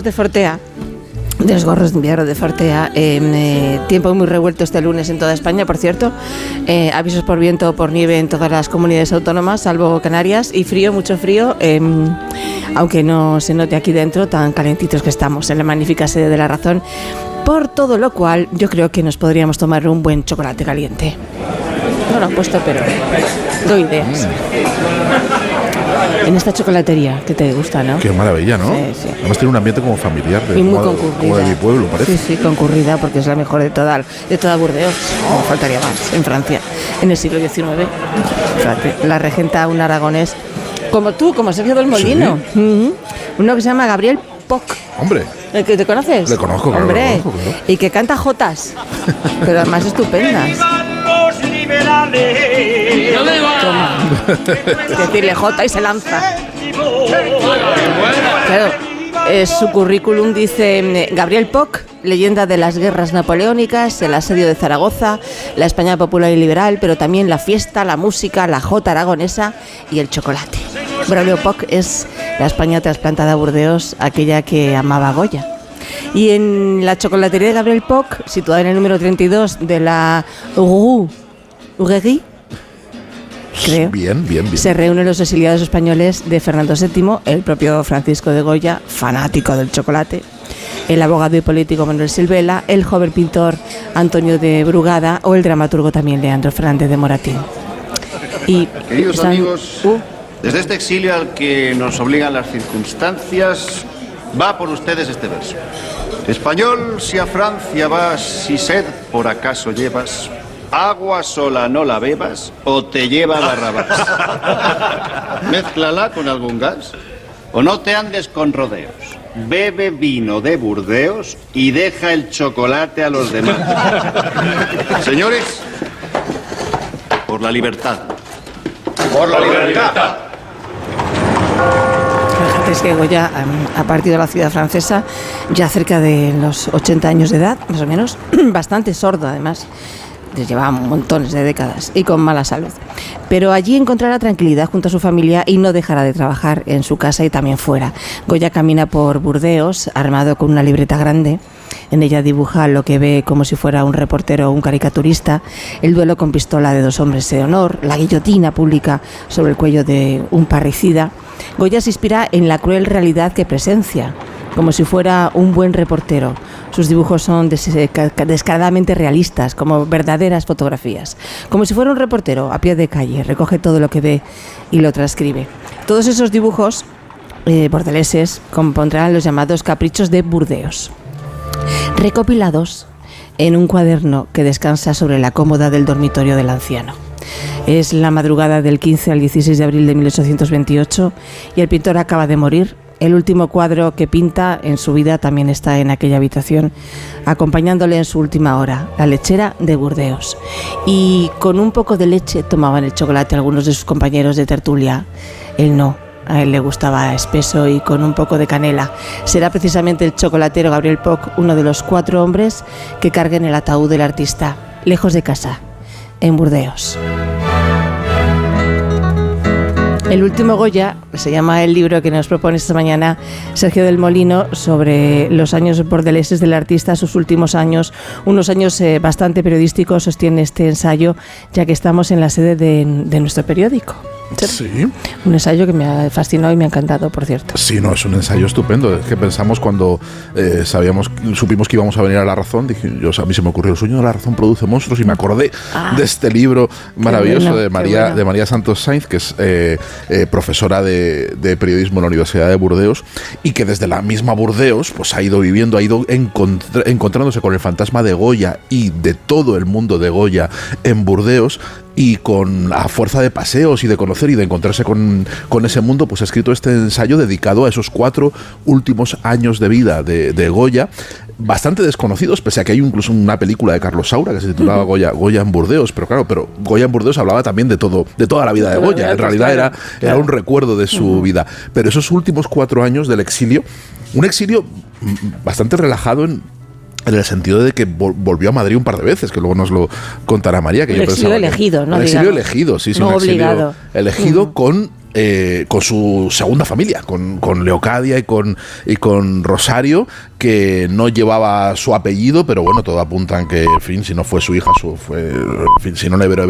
de Fortea de los gorros de invierno de Fortea. Eh, tiempo muy revuelto este lunes en toda España, por cierto. Eh, avisos por viento o por nieve en todas las comunidades autónomas, salvo Canarias. Y frío, mucho frío, em, aunque no se note aquí dentro tan calentitos que estamos en la magnífica sede de la razón. Por todo lo cual, yo creo que nos podríamos tomar un buen chocolate caliente. No lo han puesto, pero doy ideas en esta chocolatería que te gusta, ¿no? Qué maravilla, ¿no? Sí, sí. Además tiene un ambiente como familiar, de, Y muy como, concurrida. como de mi pueblo, parece. Sí, sí, concurrida porque es la mejor de toda, de toda Burdeos. No faltaría más, en Francia, en el siglo XIX. La regenta un aragonés como tú, como Sergio del Molino. Uno que se llama Gabriel Poc. Hombre, ¿El que te conoces? Le conozco, claro, Hombre, le conozco, claro. y que canta jotas, pero además estupendas. Decirle jota y se lanza. Claro, eh, su currículum dice mm, Gabriel Poc, leyenda de las guerras napoleónicas, el asedio de Zaragoza, la España popular y liberal, pero también la fiesta, la música, la jota aragonesa y el chocolate. Braulio Poc es la España trasplantada a Burdeos, aquella que amaba Goya. Y en la chocolatería de Gabriel Poc, situada en el número 32 de la Rue Creo. bien, bien, bien. Se reúnen los exiliados españoles de Fernando VII, el propio Francisco de Goya, fanático del chocolate, el abogado y político Manuel Silvela, el joven pintor Antonio de Brugada o el dramaturgo también Leandro Fernández de Moratín. Y Queridos están- amigos, Uh, desde este exilio al que nos obligan las circunstancias, va por ustedes este verso. Español, si a Francia vas, si sed por acaso llevas, agua sola no la bebas o te lleva Barrabás. Mézclala con algún gas o no te andes con rodeos. Bebe vino de Burdeos y deja el chocolate a los demás. Señores, por la libertad. Por la libertad. Es que Goya ha partido a la ciudad francesa ya cerca de los 80 años de edad, más o menos, bastante sordo además. Les llevaba montones de décadas y con mala salud. Pero allí encontrará tranquilidad junto a su familia y no dejará de trabajar en su casa y también fuera. Goya camina por Burdeos armado con una libreta grande. En ella dibuja lo que ve como si fuera un reportero o un caricaturista, el duelo con pistola de dos hombres de honor, la guillotina pública sobre el cuello de un parricida. Goya se inspira en la cruel realidad que presencia, como si fuera un buen reportero. Sus dibujos son des- ca- descaradamente realistas, como verdaderas fotografías. Como si fuera un reportero a pie de calle, recoge todo lo que ve y lo transcribe. Todos esos dibujos eh, bordeleses compondrán los llamados caprichos de Burdeos recopilados en un cuaderno que descansa sobre la cómoda del dormitorio del anciano. Es la madrugada del 15 al 16 de abril de 1828 y el pintor acaba de morir. El último cuadro que pinta en su vida también está en aquella habitación, acompañándole en su última hora, la lechera de Burdeos. Y con un poco de leche tomaban el chocolate algunos de sus compañeros de tertulia. Él no, a él le gustaba espeso y con un poco de canela. Será precisamente el chocolatero Gabriel Poc uno de los cuatro hombres que carguen el ataúd del artista, lejos de casa, en Burdeos. El último Goya se llama el libro que nos propone esta mañana Sergio del Molino sobre los años bordeleses del artista, sus últimos años, unos años eh, bastante periodísticos, sostiene este ensayo, ya que estamos en la sede de, de nuestro periódico. Sí. Un ensayo que me ha fascinado y me ha encantado, por cierto. Sí, no, es un ensayo estupendo. Es que pensamos cuando eh, sabíamos, supimos que íbamos a venir a La Razón, dije, yo, a mí se me ocurrió, el sueño de La Razón produce monstruos y me acordé Ah, de este libro maravilloso bueno, de María, bueno. de María Santos Sainz, que es eh, eh, profesora de, de periodismo en la Universidad de Burdeos y que desde la misma Burdeos pues ha ido viviendo, ha ido encontrándose con el fantasma de Goya y de todo el mundo de Goya en Burdeos y con la fuerza de paseos y de conocer y de encontrarse con, con ese mundo, pues ha escrito este ensayo dedicado a esos cuatro últimos años de vida de, de Goya, bastante desconocidos, pese a que hay incluso una película de Carlos Saura que se titulaba Goya, Goya en Burdeos, pero claro, pero Goya en Burdeos hablaba también de todo, de toda la vida de Goya, en realidad era, era un recuerdo de su vida. Pero esos últimos cuatro años del exilio, un exilio mm, bastante relajado en, en el sentido de que vol- volvió a Madrid un par de veces, que luego nos lo contará María. Que Un yo exilio que- elegido, ¿no? Exilio Digamos. elegido, sí, sí, No un exilio obligado. elegido con eh, con su segunda familia, con, con Leocadia y con, y con Rosario, que no llevaba su apellido, pero bueno, todo apunta en que, en fin, si no fue su hija, su, fue, en fin, si no Nevero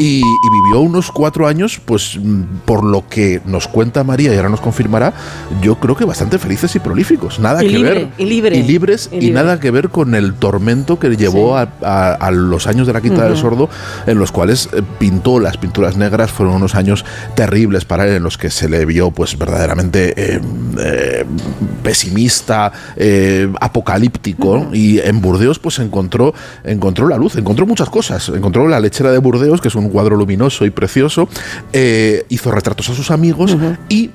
y, y vivió unos cuatro años, pues mm, por lo que nos cuenta María y ahora nos confirmará, yo creo que bastante felices y prolíficos, nada Y que libre, ver, y libre, y libres, y nada que ver con el tormento que llevó a, a- a los años de la Quinta del Sordo, en los cuales eh, pintó las pinturas negras, fueron unos años terribles para él, en los que se le vio pues verdaderamente eh, eh, pesimista, eh, apocalíptico, y en Burdeos pues encontró, encontró la luz, encontró muchas cosas, encontró la lechera de Burdeos, que es un cuadro luminoso y precioso, eh, hizo retratos a sus amigos y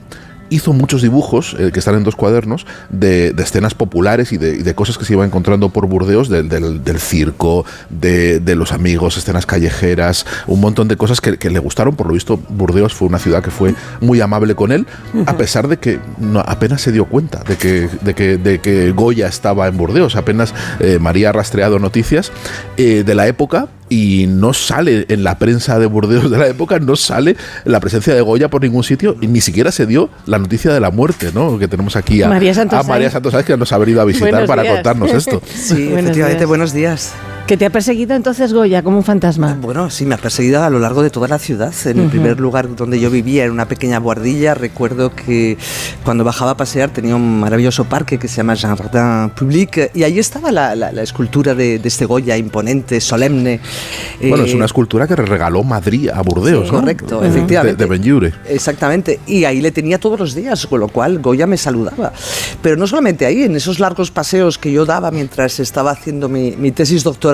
hizo muchos dibujos eh, que están en dos cuadernos de, de escenas populares y de, cosas que se iba encontrando por Burdeos, del, del- del circo, de, de los amigos, escenas callejeras, un montón de cosas que, que le gustaron. Por lo visto, Burdeos fue una ciudad que fue muy amable con él, a pesar de que no- apenas se dio cuenta de que, de que, de que Goya estaba en Burdeos. Apenas eh, María ha rastreado noticias eh, de la época y no sale en la prensa de Burdeos de la época, no sale la presencia de Goya por ningún sitio y ni siquiera se dio la noticia de la muerte, ¿no? Que tenemos aquí a María Santos a María Sáenz. Santos que nos ha venido a visitar Buenos para días. contarnos esto. Sí, Buenos efectivamente, días. buenos días. Que te ha perseguido entonces Goya como un fantasma. Bueno, sí, me ha perseguido a lo largo de toda la ciudad. En el primer lugar donde yo vivía, en una pequeña guardilla, recuerdo que cuando bajaba a pasear tenía un maravilloso parque que se llama Jardin Public y ahí estaba la, la- la escultura de, de este Goya imponente, solemne. Bueno, es Eh, una escultura que regaló Madrid a Burdeos, ¿no? Correcto, De- efectivamente. De, Benlliure. Exactamente, y ahí le tenía todos los días, con lo cual Goya me saludaba. Pero no solamente ahí, en esos largos paseos que yo daba mientras estaba haciendo mi, mi tesis doctoral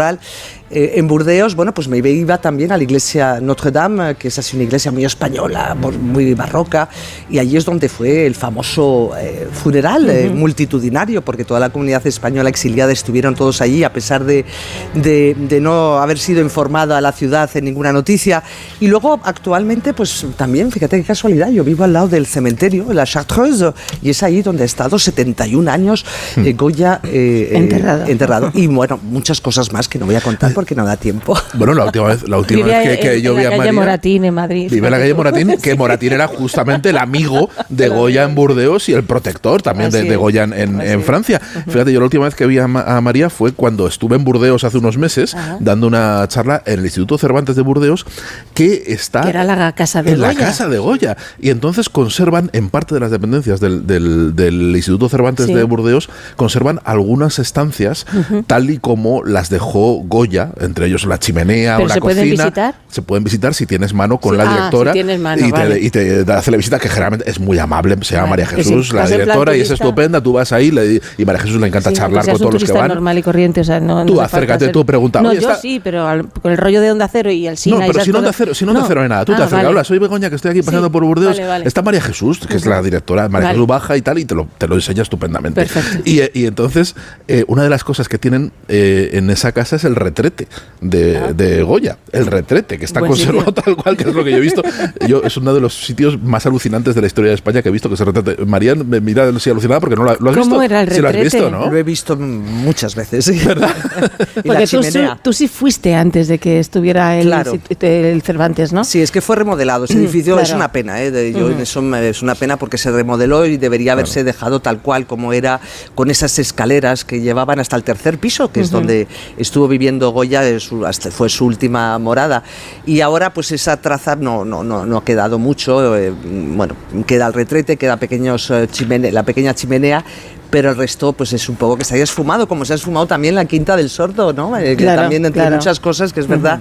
eh, en Burdeos, bueno, pues me iba también a la iglesia Notre Dame, que es así una iglesia muy española, muy barroca, y allí es donde fue el famoso eh, funeral eh, multitudinario, porque toda la comunidad española exiliada estuvieron todos allí, a pesar de, de- de no haber sido informada a la ciudad en ninguna noticia. Y luego, actualmente, pues también, fíjate qué casualidad, yo vivo al lado del cementerio, la Chartreuse, y es ahí donde ha estado 71 años eh, Goya eh, eh, Enterrado. enterrado. Y bueno, muchas cosas más que no voy a contar porque no da tiempo. Bueno, la última vez, la última Vive vez que, que en- yo en vi la a calle María. Moratín, en Madrid. Vive en la calle Moratín, que Moratín era justamente el amigo de Goya en Burdeos y el protector también de, de. Goya en, en-. Francia. Fíjate, yo la última vez que vi a, Ma- a María fue cuando estuve en Burdeos hace unos meses, dando una charla en el Instituto Cervantes de Burdeos, que está Que era la casa de en la casa de Goya. Y entonces conservan, en parte de las dependencias del, del- del Instituto Cervantes Sí. de Burdeos, conservan algunas estancias tal y como las dejó Goya, entre ellos la chimenea ¿Pero o la se pueden cocina. visitar? Se pueden visitar si tienes mano con Sí, la ah, directora si tienes mano, y, te, vale. y te hace la visita, que generalmente es muy amable. Se llama Vale, María Jesús, la directora, y es estupenda. Tú vas ahí le- y María Jesús le encanta Sí, charlar con todos los que van. normal y corriente, o sea, no, no Tú falta acércate, ser- tú pregunta, No, yo está- sí, pero al- con el rollo de Onda Cero y el cine No, pero si no te cosas- cero, si no te No. cero de nada, tú te Ah, acercas, vale. hola, soy Begoña, que estoy aquí pasando por Burdeos. Está María Jesús, que es la directora, María. Jesús baja y tal, y te lo, te lo enseña estupendamente. Y, y entonces, eh, una de las cosas que tienen eh, en esa casa es el retrete de, de Goya. El retrete, que está Ah. Buen conservado sitio. tal cual, que es lo que yo he visto. Yo, es uno de los sitios más alucinantes de la historia de España que he visto, que se retrete. María me mira así alucinada porque no lo, lo has ¿Cómo visto. era el Sí, lo has retrete? visto, ¿no? Lo he visto muchas veces, sí. ¿verdad? y Porque tú, chimenea. tú sí fuiste antes de que estuviera el, Claro. el Cervantes, ¿no? Sí, es que fue remodelado. Ese edificio claro. es una pena, ¿eh? De- yo en eso me- es una pena porque se remodeló y debería haberse dejado tal cual como era, con esas escaleras que llevaban hasta el tercer piso, que es donde estuvo viviendo Goya, su- hasta fue su última morada. Y ahora, pues esa traza no, no, no, no ha quedado mucho. eh, bueno, queda el retrete, queda pequeños eh, chimene- la pequeña chimenea. Pero el resto, pues es un poco que se haya esfumado, como se ha esfumado también la Quinta del Sordo, ¿no? Eh, que Claro, también entre claro. muchas cosas que es verdad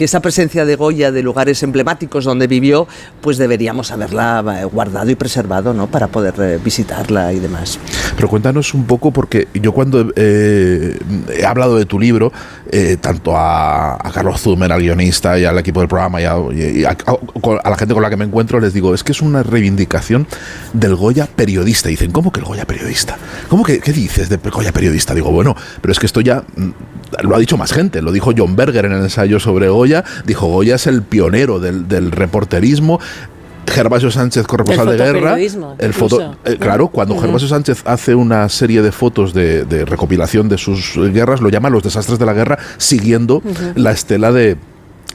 que esa presencia de Goya de lugares emblemáticos donde vivió, pues deberíamos haberla eh, guardado y preservado, ¿no? Para poder eh, visitarla y demás. Pero cuéntanos un poco, porque yo cuando eh, he hablado de tu libro, tanto a, Carlos Zumer, al guionista, y al equipo del programa, y a la gente con la que me encuentro, les digo, es que es una reivindicación del Goya periodista. Y dicen, ¿cómo que el Goya periodista? ¿Cómo que qué dices de Goya periodista? Digo, bueno, pero es que esto ya mm, lo ha dicho más gente. Lo dijo John Berger en el ensayo sobre Goya. Dijo, Goya es el pionero del, del reporterismo. Gervasio Sánchez, corresponsal de guerra. El foto, eh, claro, cuando. Gervasio Sánchez hace una serie de fotos de, de recopilación de sus guerras, lo llama Los desastres de la guerra, siguiendo la estela de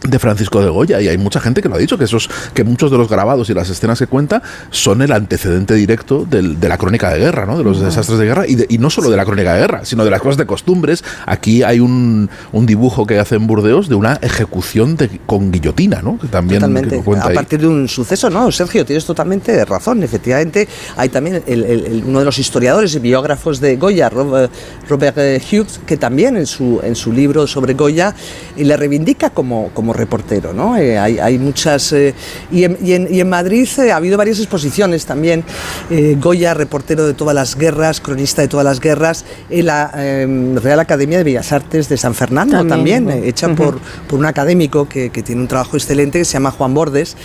de Francisco de Goya y hay mucha gente que lo ha dicho que esos que muchos de los grabados y las escenas que cuenta son el antecedente directo del- de la crónica de guerra ¿no? de los desastres de guerra y, de- y no solo de la crónica de guerra sino de las cosas de costumbres aquí hay un, un dibujo que hace en Burdeos de una ejecución de- con guillotina ¿no? que también Totalmente. que cuenta a ahí. partir de un suceso, ¿no? Sergio, tienes totalmente razón. Efectivamente, hay también el- uno de los historiadores y biógrafos de Goya, Rob- Robert Hughes, que también en su, en su libro sobre Goya le reivindica como, como reportero, ¿no? Eh, hay, hay muchas... eh, y, en, y en- y en Madrid eh, ha habido varias exposiciones también. Goya, reportero de todas las guerras, cronista de todas las guerras, en la eh, Real Academia de Bellas Artes de San Fernando También, hecha por, por un académico que, que tiene un trabajo excelente que se llama Juan Bordes.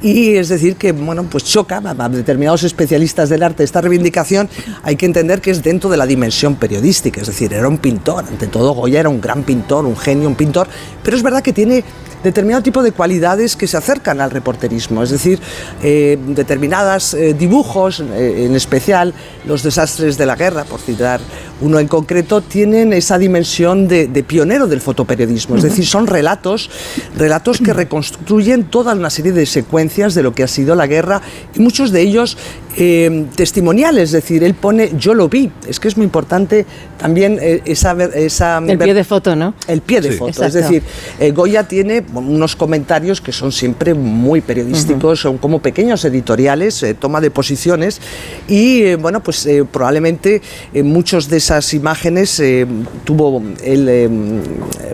Y es decir que, bueno, pues choca a determinados especialistas del arte esta reivindicación, hay que entender que es dentro de la dimensión periodística, es decir, era un pintor, ante todo Goya era un gran pintor, un genio, un pintor, pero es verdad que tiene determinado tipo de cualidades que se acercan al reporterismo, es decir, eh, determinadas eh, dibujos, eh, en especial los desastres de la guerra, por citar uno en concreto, tienen esa dimensión de, de pionero del fotoperiodismo, es decir, son relatos, relatos que reconstruyen toda una serie de secuencias de lo que ha sido la guerra y muchos de ellos eh, testimoniales, es decir, él pone yo lo vi, es que es muy importante también eh, esa, ver- esa El pie de foto, ¿no? el pie de Sí. foto. Es decir, eh, Goya tiene unos comentarios que son siempre muy periodísticos, son como pequeños editoriales, eh, toma de posiciones y, eh, bueno, pues eh, probablemente eh, muchos de esas imágenes eh, tuvo él,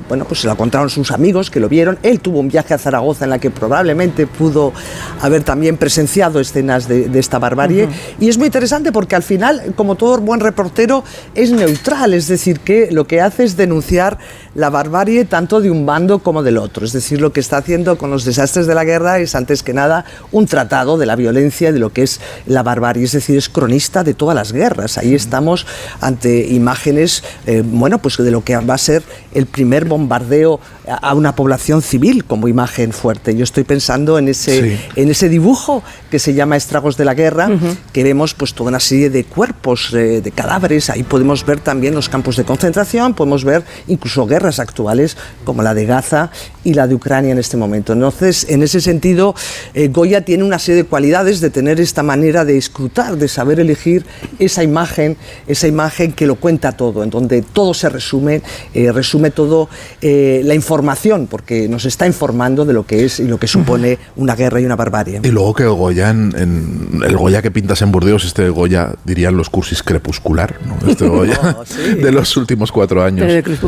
bueno, pues se la contaron sus amigos que lo vieron. Él tuvo un viaje a Zaragoza en la que probablemente pudo haber también presenciado escenas de, de esta barbarie. Y es muy interesante porque al final, como todo buen reportero, es neutral, es decir, que lo que hace es denunciar la barbarie tanto de un bando como del otro. Es decir, lo que está haciendo con los desastres de la guerra es antes que nada un tratado de la violencia y de lo que es la barbarie. Es decir, es cronista de todas las guerras. Ahí estamos ante imágenes, eh, bueno, pues de lo que va a ser el primer bombardeo a una población civil como imagen fuerte. Yo estoy pensando en ese, Sí. en ese dibujo que se llama Estragos de la Guerra, que vemos pues toda una serie de cuerpos, eh, de cadáveres. Ahí podemos ver también los campos de concentración, podemos ver incluso guerras actuales como la de Gaza y la de Ucrania en este momento. Entonces, en ese sentido, eh, Goya tiene una serie de cualidades de tener esta manera de escrutar, de saber elegir esa imagen, esa imagen que lo cuenta todo, en donde todo se resume, eh, resume todo eh, la información, porque nos está informando de lo que es y lo que supone una guerra y una barbarie. Y luego que Goya, en, en- el Goya que pintas en Burdeos, este Goya, dirían los cursis crepuscular, ¿no? Este Goya Oh, sí. de los últimos cuatro años. Pero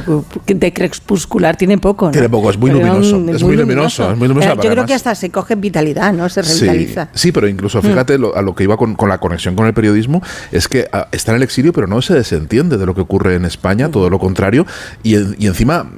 de, de crepuscular tiene poco, ¿no? Tiene poco, es muy Pero luminoso, es muy luminoso, es muy luminoso, Eh, Yo creo que hasta se coge vitalidad, ¿no? Se revitaliza. sí, pero incluso fíjate lo- a lo que iba con, con la conexión con el periodismo, es que ah, está en el exilio, pero no se desentiende de lo que ocurre en España, todo lo contrario, y, y encima mm,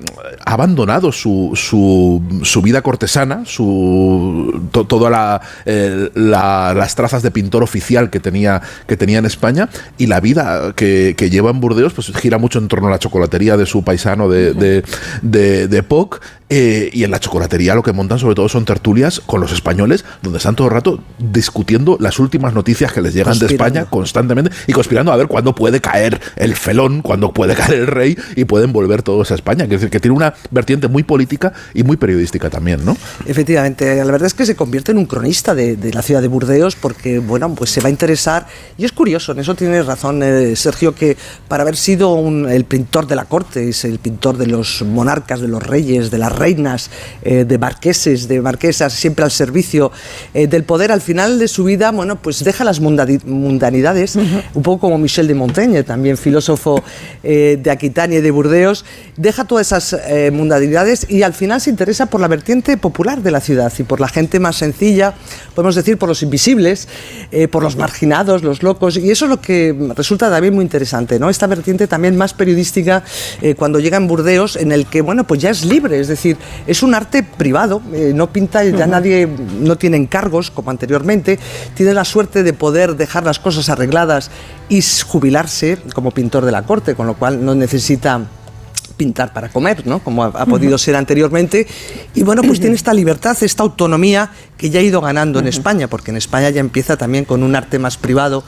ha abandonado su, su, su vida cortesana, su to- toda la, eh, la- las trazas de pintor oficial que tenía, que tenía en España, y la vida que, que lleva en Burdeos, pues gira mucho en torno a la chocolatería de su paisano de, de, de, de Poc, eh, y en la chocolatería lo que montan sobre todo son tertulias con los españoles, donde están todo el rato discutiendo las últimas noticias que les llegan de. España constantemente y conspirando a ver cuándo puede caer el felón, cuándo puede caer el rey y pueden volver todos a España. Es decir, que tiene una vertiente muy política y muy periodística también, ¿no? Efectivamente, la verdad es que se convierte en un cronista de, de la ciudad de Burdeos porque, bueno, pues se va a interesar. Y es curioso, en eso tienes razón, eh, Sergio, que para haber sido un- el pintor de la corte, es el pintor de los monarcas, de los reyes, de las reinas, eh, de marqueses, de marquesas, siempre al servicio eh, del poder, al final de su vida, bueno, pues deja las mundanidades, un poco como Michel de Montaigne, también filósofo eh, de Aquitania y de Burdeos, deja todas esas mundanidades y al final se interesa por la vertiente popular de la ciudad y por la gente más sencilla, podemos decir por los invisibles, por los marginados, los locos, y eso es lo que resulta también muy interesante, ¿no? Esta vertiente también más periodística cuando llega en Burdeos, en el que, bueno, pues ya es libre, es decir, es un arte privado, eh, no pinta, ya nadie, no tiene encargos como anteriormente, tiene la suerte de poder dejar las cosas arregladas y jubilarse como pintor de la corte, con lo cual no necesita pintar para comer, ¿no? Como ha, ha podido ser anteriormente. Y bueno, pues tiene esta libertad, esta autonomía que ya ha ido ganando en España, porque en España ya empieza también con un arte más privado.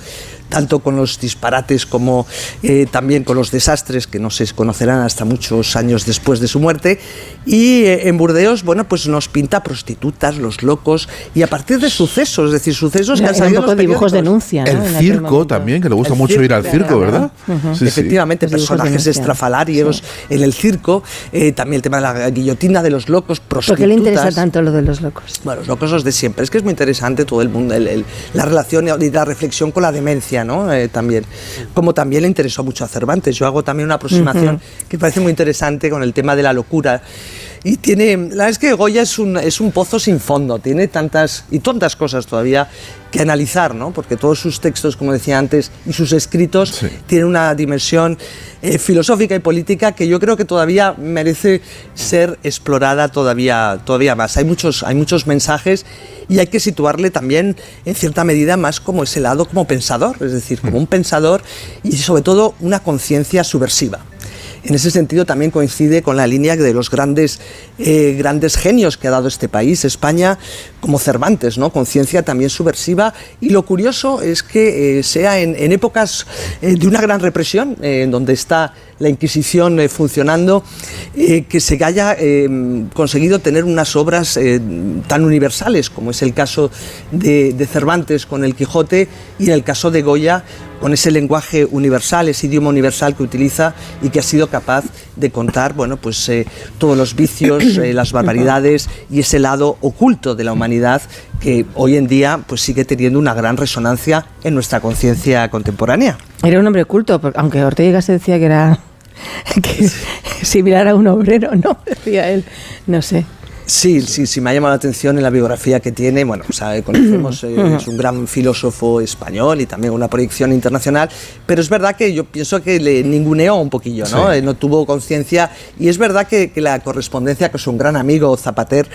Tanto con los disparates como eh, también con los desastres que no se conocerán hasta muchos años después de su muerte. Y eh, en Burdeos, bueno, pues nos pinta prostitutas, los locos, y a partir de sucesos, es decir, sucesos que han salido un poco los dibujos denuncia. ¿no? El circo también, que le gusta El mucho ir al circo, ¿verdad? Sí, sí. Efectivamente, personajes estrafalarios en el circo, eh, también el tema de la guillotina de los locos, ¿Por prostitutas. qué le interesa tanto lo de los locos? Bueno, los locos los de siempre. Es que es muy interesante todo el mundo, el- el- la relación y la reflexión con la demencia, ¿no? Eh, también. Como también le interesó mucho a Cervantes. Yo hago también una aproximación que parece muy interesante con el tema de la locura. Y tiene, la verdad es que Goya es un, es un pozo sin fondo, tiene tantas y tantas cosas todavía que analizar, ¿no? Porque todos sus textos, como decía antes, y sus escritos Sí. tienen una dimensión eh, filosófica y política que yo creo que todavía merece ser explorada todavía, todavía más. Hay muchos, hay muchos mensajes y hay que situarle también en cierta medida más como ese lado como pensador, es decir, como un pensador y sobre todo una conciencia subversiva. En ese sentido también coincide con la línea de los grandes, eh, grandes genios que ha dado este país, España, como Cervantes, ¿no? Conciencia también subversiva. Y lo curioso es que eh, sea en, épocas eh, de una gran represión, en donde está la Inquisición funcionando, que se haya conseguido tener unas obras tan universales, como es el caso de, de Cervantes con el Quijote y en el caso de Goya con ese lenguaje universal, ese idioma universal que utiliza y que ha sido capaz de contar, bueno, pues eh, todos los vicios, eh, las barbaridades y ese lado oculto de la humanidad que hoy en día pues sigue teniendo una gran resonancia en nuestra conciencia contemporánea. Era un hombre culto, aunque Ortega se decía que era que similar a un obrero, ¿no? Decía él, no sé. Sí, sí, sí, me ha llamado la atención en la biografía que tiene. Bueno, o sea, conocemos, eh, es un gran filósofo español y también una proyección internacional, pero es verdad que yo pienso que le ninguneó un poquillo, ¿no? Sí. Eh, no tuvo conciencia y es verdad que, que la correspondencia con su gran amigo Zapater,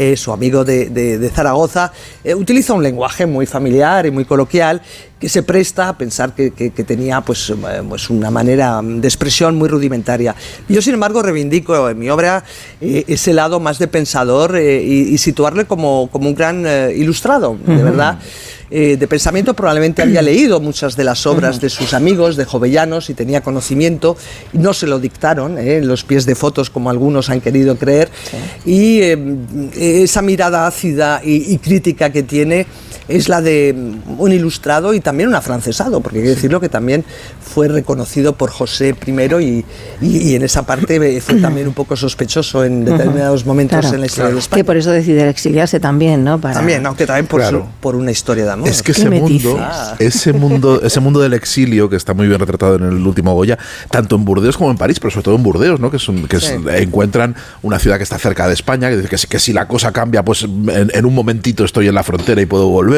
eh, su amigo de, de- de Zaragoza, eh, utiliza un lenguaje muy familiar y muy coloquial que se presta a pensar que, que- que tenía pues, eh, pues una manera de expresión muy rudimentaria. Yo, sin embargo, reivindico en mi obra eh, ese lado más de pensador y, y situarle como, como un gran ilustrado, de verdad. Eh, de pensamiento probablemente había leído muchas de las obras de sus amigos, de Jovellanos, y tenía conocimiento, y no se lo dictaron, eh, en los pies de fotos como algunos han querido creer, y eh, esa mirada ácida y, y crítica que tiene es la de un ilustrado y también un afrancesado, porque hay que decirlo que también fue reconocido por José I y, y- y en esa parte fue también un poco sospechoso en determinados momentos Claro, en la historia de Que España. por eso decide exiliarse también, ¿no? Para... También, aunque también por, Claro. su- por una historia de amor. Es que Qué ese mundo, ese mundo, ese mundo del exilio que está muy bien retratado en el último Goya, tanto en Burdeos como en París, pero sobre todo en Burdeos, ¿no? Que, es un- que es- Sí. encuentran una ciudad que está cerca de España, que, que, que si la cosa cambia, pues en, en un momentito estoy en la frontera y puedo volver.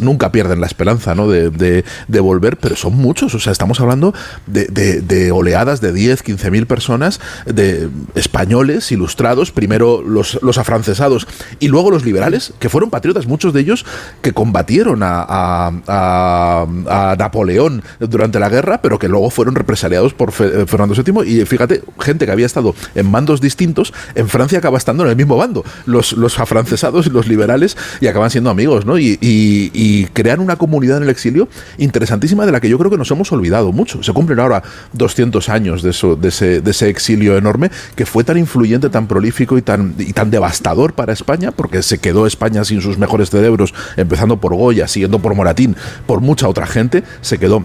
Nunca pierden la esperanza. De, volver, pero son muchos. O sea, estamos hablando de, oleadas de 10, 15 mil personas, de españoles ilustrados, primero los, los afrancesados y luego los liberales, que fueron patriotas, muchos de ellos que combatieron a, Napoleón durante la guerra, pero que luego fueron represaliados por eh, Fernando VII. Y fíjate, gente que había estado en bandos distintos, en Francia acaba estando en el mismo bando, los, los afrancesados y los liberales, y acaban siendo amigos, ¿no? Y, y- y crean una comunidad en el exilio interesantísima de la que yo creo que nos hemos olvidado mucho. Se cumplen ahora 200 años de, eso, de ese exilio enorme que fue tan influyente, tan prolífico y tan, y tan devastador para España, porque se quedó España sin sus mejores cerebros, empezando por Goya, siguiendo por Moratín, por mucha otra gente, se quedó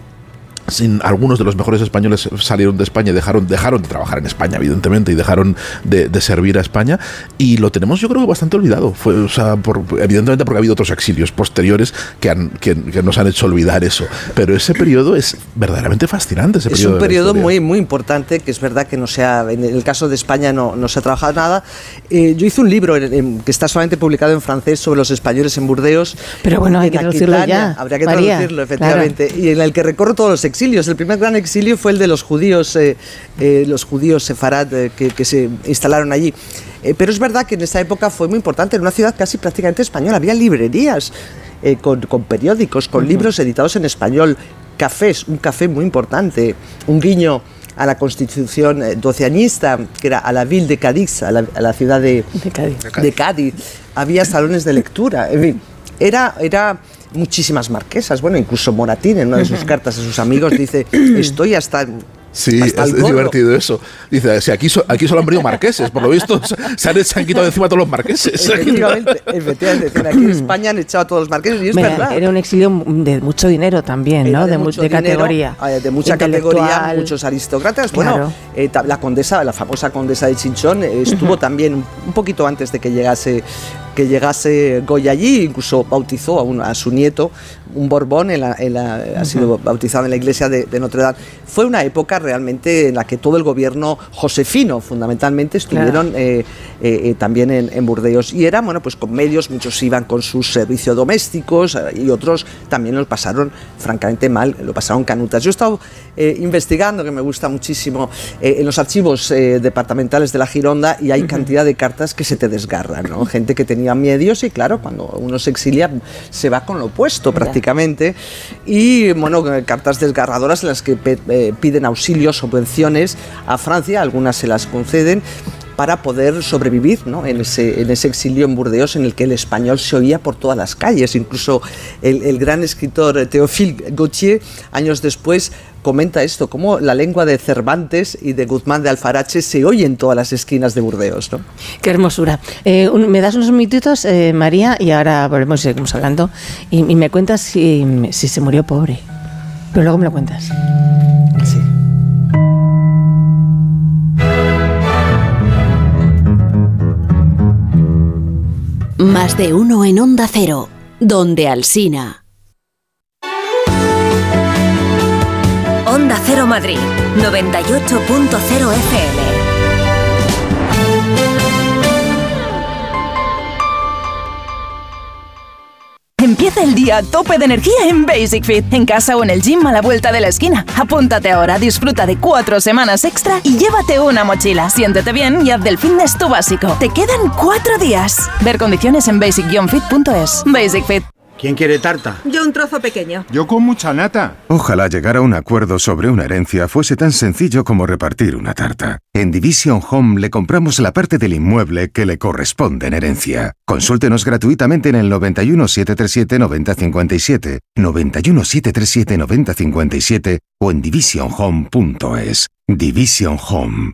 sin algunos de los mejores españoles salieron de España y dejaron, dejaron de trabajar en España, evidentemente, y dejaron de, de servir a España. Y lo tenemos, yo creo que bastante olvidado. Fue, o sea, por- evidentemente porque ha habido otros exilios posteriores que, han, que, que nos han hecho olvidar eso. Pero ese periodo es verdaderamente fascinante. Ese Es periodo un periodo muy, muy importante, que es verdad que no se ha, en el caso de España no, no se ha trabajado nada. Eh, yo hice un libro en- en- que está solamente publicado en francés sobre los españoles en Burdeos. Pero bueno, hay que traducirlo Aquitania. ya, Habría que María, traducirlo, efectivamente. Y en el que recorro todos los exilios. El primer gran exilio fue el de los judíos, eh, eh, los judíos sefarad eh, que, que se instalaron allí. Eh, pero es verdad que en esa época fue muy importante, en una ciudad casi prácticamente española. Había librerías eh, con, con periódicos, con libros editados en español, cafés, un café muy importante, un guiño a la constitución doceañista, que era a la ville de Cádiz, a la, a la ciudad de, De Cádiz. de Cádiz. Había salones de lectura, en fin, era, era muchísimas marquesas. Bueno, incluso Moratín en una de sus cartas a sus amigos dice, estoy hasta Sí, es, divertido eso. Dice, si aquí, aquí solo han venido marqueses, por lo visto se han, se han quitado de encima a todos los marqueses. Efectivamente, efectivamente. Aquí en España han echado a todos los marqueses y es verdad. Era un exilio de mucho dinero también, ¿no? De, de, categoría. Ah, de mucha categoría, muchos aristócratas. Bueno, eh, la condesa, la famosa condesa de Chinchón, eh, estuvo también un poquito antes de que llegase que llegase Goya allí, incluso bautizó a, a su nieto, un Borbón, en ha sido bautizado en la iglesia de, Notre Dame. Fue una época realmente en la que todo el gobierno josefino, fundamentalmente, estuvieron eh, eh, eh, también en, Burdeos. Y era, bueno, pues con medios, muchos iban con sus servicios domésticos y otros también lo pasaron francamente mal, lo pasaron canutas. Yo he estado investigando, que me gusta muchísimo, en los archivos departamentales de la Gironda y hay cantidad de cartas que se te desgarran, ¿no? Gente que tenía medios y claro, cuando uno se exilia se va con lo opuesto prácticamente y bueno, cartas desgarradoras en las que eh, piden auxilios, subvenciones a Francia, algunas se las conceden para poder sobrevivir en, ese, en, ese, exilio en Burdeos en el que el español se oía por todas las calles. Incluso el, gran escritor Théophile Gautier, años después, comenta esto, cómo la lengua de Cervantes y de Guzmán de Alfarache se oye en todas las esquinas de Burdeos. ¿no? Qué hermosura. Eh, ¿Me das unos minutitos, eh, María? Y ahora volvemos y seguimos hablando. Y, me cuentas si, si se murió pobre. Pero luego me lo cuentas. Sí. Más de uno en Onda Cero, donde Alsina. Onda Cero Madrid, 98.0 FM. Empieza el día a tope de energía en Basic Fit, en casa o en el gym a la vuelta de la esquina. Apúntate ahora, disfruta de cuatro semanas extra y llévate una mochila. Siéntete bien y haz del fitness tu básico. Te quedan cuatro días. Ver condiciones en basic-fit.es. Basic Fit. ¿Quién quiere tarta? Yo un trozo pequeño. Yo con mucha nata. Ojalá llegar a un acuerdo sobre una herencia fuese tan sencillo como repartir una tarta. En Division Home le compramos la parte del inmueble que le corresponde en herencia. Consúltenos gratuitamente en el 91 737 9057, 91 737 9057 o en divisionhome.es. Division Home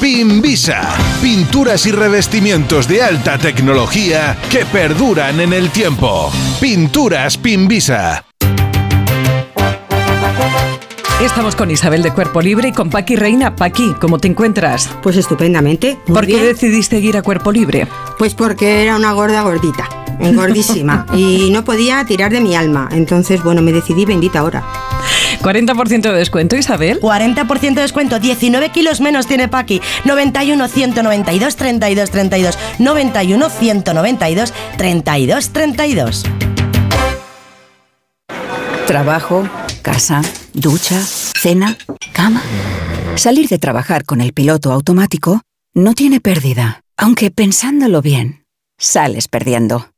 Pimbisa, pinturas y revestimientos de alta tecnología que perduran en el tiempo. Pinturas Pimbisa. Estamos con Isabel de Cuerpo Libre y con Paqui Reina. Paqui, ¿cómo te encuentras? Pues estupendamente. ¿Por qué decidiste ir a Cuerpo Libre? Pues porque era una gorda gordita, gordísima, y no podía tirar de mi alma. Entonces, bueno, me decidí bendita ahora. 40% de descuento, Isabel. 40% de descuento, 19 kilos menos tiene Paqui. 91 192 32 32. 91 192 32 32. Trabajo, casa, ducha, cena, cama. Salir de trabajar con el piloto automático no tiene pérdida, aunque pensándolo bien, sales perdiendo.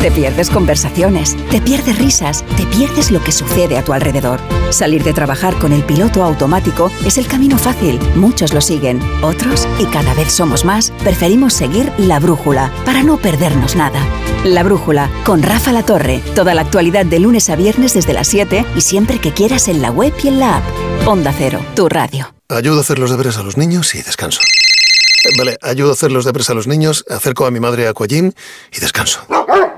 Te pierdes conversaciones, te pierdes risas, te pierdes lo que sucede a tu alrededor. Salir de trabajar con el piloto automático es el camino fácil. Muchos lo siguen, otros, y cada vez somos más, preferimos seguir la brújula para no perdernos nada. La brújula con Rafa La Torre. Toda la actualidad de lunes a viernes desde las 7 y siempre que quieras en la web y en la app. Onda Cero, tu radio. Ayudo a hacer los deberes a los niños y descanso. Vale, ayudo a hacer los deberes a los niños, acerco a mi madre a Aquagym y descanso.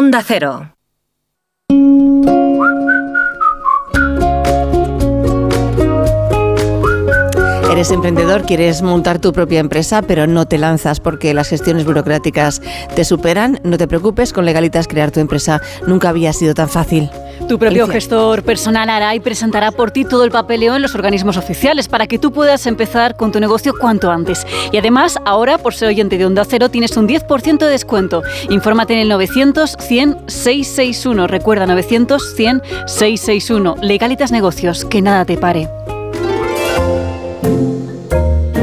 Onda Cero. Eres emprendedor, quieres montar tu propia empresa, pero no te lanzas porque las gestiones burocráticas te superan. No te preocupes, con Legalitas crear tu empresa nunca había sido tan fácil. Tu propio Alicia. gestor personal hará y presentará por ti todo el papeleo en los organismos oficiales para que tú puedas empezar con tu negocio cuanto antes. Y además, ahora, por ser oyente de Onda Cero, tienes un 10% de descuento. Infórmate en el 900 100 661. Recuerda, 900 100 661. Legalitas Negocios, que nada te pare.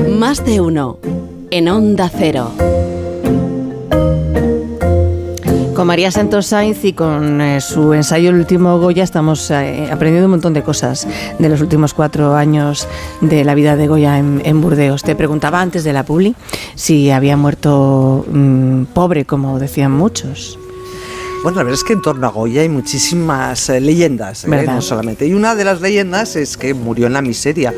Más de uno. En Onda Cero. Con María Santos Sainz y con eh, su ensayo El último Goya estamos eh, aprendiendo un montón de cosas de los últimos cuatro años de la vida de Goya en, en Burdeos. Te preguntaba antes de la publi si había muerto mm, pobre, como decían muchos. Bueno, la verdad es que en torno a Goya hay muchísimas eh, leyendas, eh, no solamente. Y una de las leyendas es que murió en la miseria.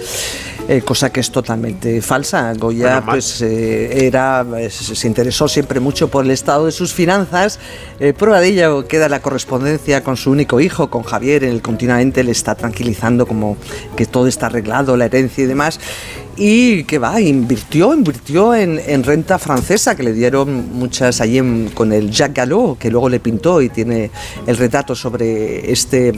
Eh, cosa que es totalmente falsa. Goya pues eh, era eh, se se interesó siempre mucho por el estado de sus finanzas. Eh, prueba de ello queda la correspondencia con su único hijo, con Javier, en el continuamente le está tranquilizando como que todo está arreglado, la herencia y demás. Y que va, invirtió, invirtió en, en renta francesa, que le dieron muchas allí en- con el Jacques Gallo, que luego le pintó y tiene el retrato sobre este,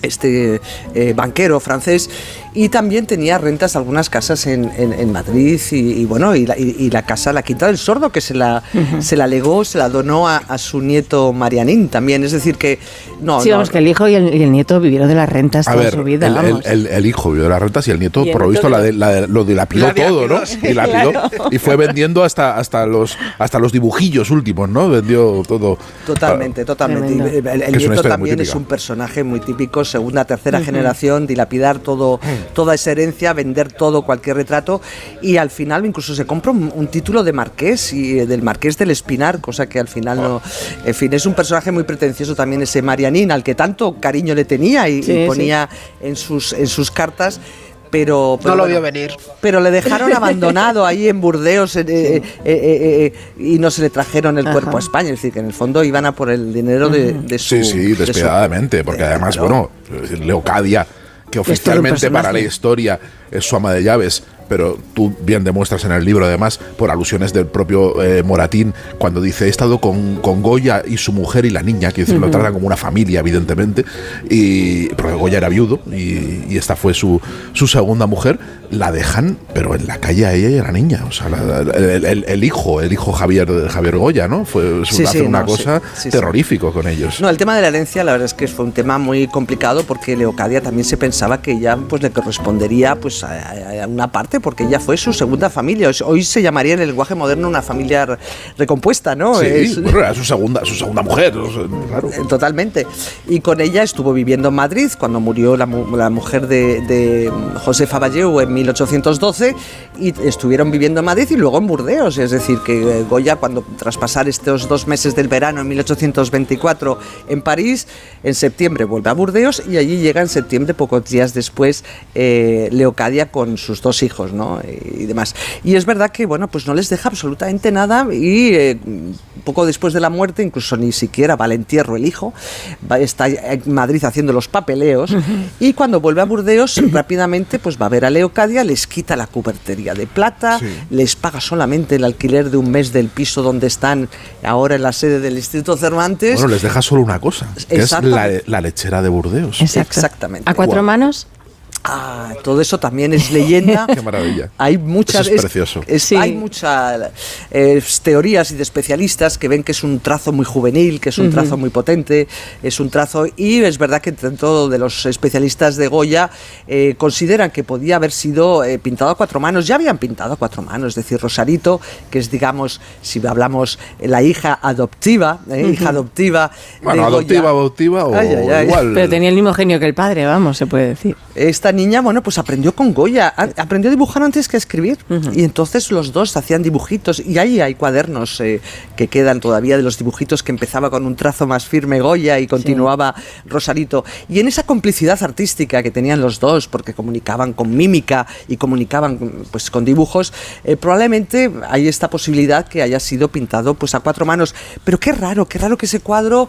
este eh, banquero francés. Y también tenía rentas algunas casas en, en- en Madrid y, y bueno, y la, y- y la casa, la Quinta del Sordo, que se la, Ujú. se la legó, se la donó a, a su nieto Marianín también. Es decir, que no, sí, no, vamos, que el hijo y el, y el nieto vivieron de las rentas A toda ver, su vida. el, vamos. el- el hijo vivió de las rentas y el nieto, Y el por lo visto, la de- la de- lo dilapidó La todo, ¿no? dilapidó, sí, Dilapidó. claro. Y fue vendiendo hasta, hasta, los, hasta los dibujillos últimos, ¿no? Vendió todo. Totalmente, totalmente. Y Tremendo. El, el- nieto también es un personaje muy típico, segunda, tercera generación, dilapidar todo, toda esa herencia, vender todo, cualquier retrato, y al final incluso se compra un, un título de marqués y eh, del marqués del Espinar, cosa que al final no. En fin, es un personaje muy pretencioso también ese Marianín, al que tanto cariño le tenía y, y sí. ponía en sus en sus cartas. Pero, pero No lo bueno, vio venir. Pero le dejaron abandonado ahí en Burdeos eh, eh, eh, eh, eh, y no se le trajeron el cuerpo a España. Es decir, que en el fondo iban a por el dinero de, de su. Sí, sí, de su- despiadadamente, porque además, bueno, Leocadia, que oficialmente para la historia es su ama de llaves, pero tú bien demuestras en el libro, además, por alusiones del propio eh, Moratín, cuando dice, he estado con, con Goya y su mujer y la niña, que lo Ujú. tratan como una familia, evidentemente, y, porque Goya era viudo y, y esta fue su, su segunda mujer, la dejan, pero en la calle a ella y a la niña, o sea, la- el, el- el hijo, el hijo Javier, Javier Goya, ¿no? Fue Sí, una no, cosa sí, terrorífico con ellos. No, el tema de la herencia, la verdad es que fue un tema muy complicado porque Leocadia también se pensaba que ella pues le correspondería pues a una parte porque ella fue su segunda familia. Hoy- se llamaría en el lenguaje moderno una familia re- recompuesta, ¿no? Sí, Es- bueno, era su segunda, su segunda mujer, claro. Eh, Totalmente. Y con ella estuvo viviendo en Madrid cuando murió la, mu- la mujer de, de Josefa Valleu en 1812 y estuvieron viviendo en Madrid y luego en Burdeos. Es decir, que eh, Goya cuando tras pasar estos dos meses del verano en 1824 en París, en septiembre vuelve a Burdeos y allí llega en septiembre, pocos días después, eh, Leocadia con sus dos hijos. Hijos, ¿no? Y demás. Y es verdad que, bueno, pues no les deja absolutamente nada y eh, poco después de la muerte, incluso ni siquiera va al entierro el hijo, va, está en Madrid haciendo los papeleos y cuando vuelve a Burdeos rápidamente pues va a ver a Leocadia, les quita la cubertería de plata, les paga solamente el alquiler de un mes del piso donde están ahora en la sede del Instituto Cervantes. Bueno, les deja solo una cosa, que es la, lechera de Burdeos. Exacto. Exactamente. A cuatro manos. Ah, todo eso también es leyenda. Qué maravilla. Hay muchas Eso es precioso. es- Hay muchas eh, teorías y de especialistas que ven que es un trazo muy juvenil, que es un trazo muy potente, es un trazo y es verdad que dentro de los especialistas de Goya eh, consideran que podía haber sido eh, pintado a cuatro manos. Ya habían pintado a cuatro manos, es decir, Rosarito, que es digamos, si hablamos eh, la hija adoptiva, eh, hija adoptiva. de Bueno, Goya. adoptiva, adoptiva o Ay, ay, ay. igual. Pero tenía el mismo genio que el padre, vamos, se puede decir. Esta niña, bueno, pues aprendió con Goya, a- aprendió a dibujar antes que a escribir. Y entonces los dos hacían dibujitos. Y ahí hay cuadernos eh, que quedan todavía de los dibujitos que empezaba con un trazo más firme Goya y continuaba Rosarito. Y en esa complicidad artística que tenían los dos, porque comunicaban con mímica y comunicaban pues con dibujos, eh, probablemente hay esta posibilidad que haya sido pintado pues a cuatro manos. Pero qué raro, qué raro que ese cuadro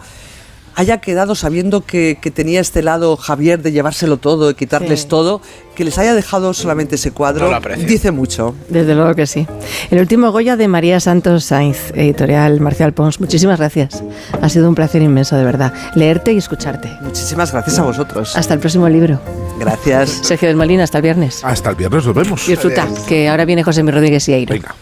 haya quedado sabiendo que, que tenía este lado Javier de llevárselo todo y quitarles Sí. todo, que les haya dejado solamente ese cuadro, No dice mucho. Desde luego que sí. El último Goya de María Santos Sainz, editorial Marcial Pons. Muchísimas gracias. Ha sido un placer inmenso, de verdad. Leerte y escucharte. Muchísimas gracias a vosotros. Hasta el próximo libro. Gracias. Sergio del Molina, hasta el viernes. Hasta el viernes nos vemos. Disfruta, que ahora viene José Mi Rodríguez y Aire. Venga.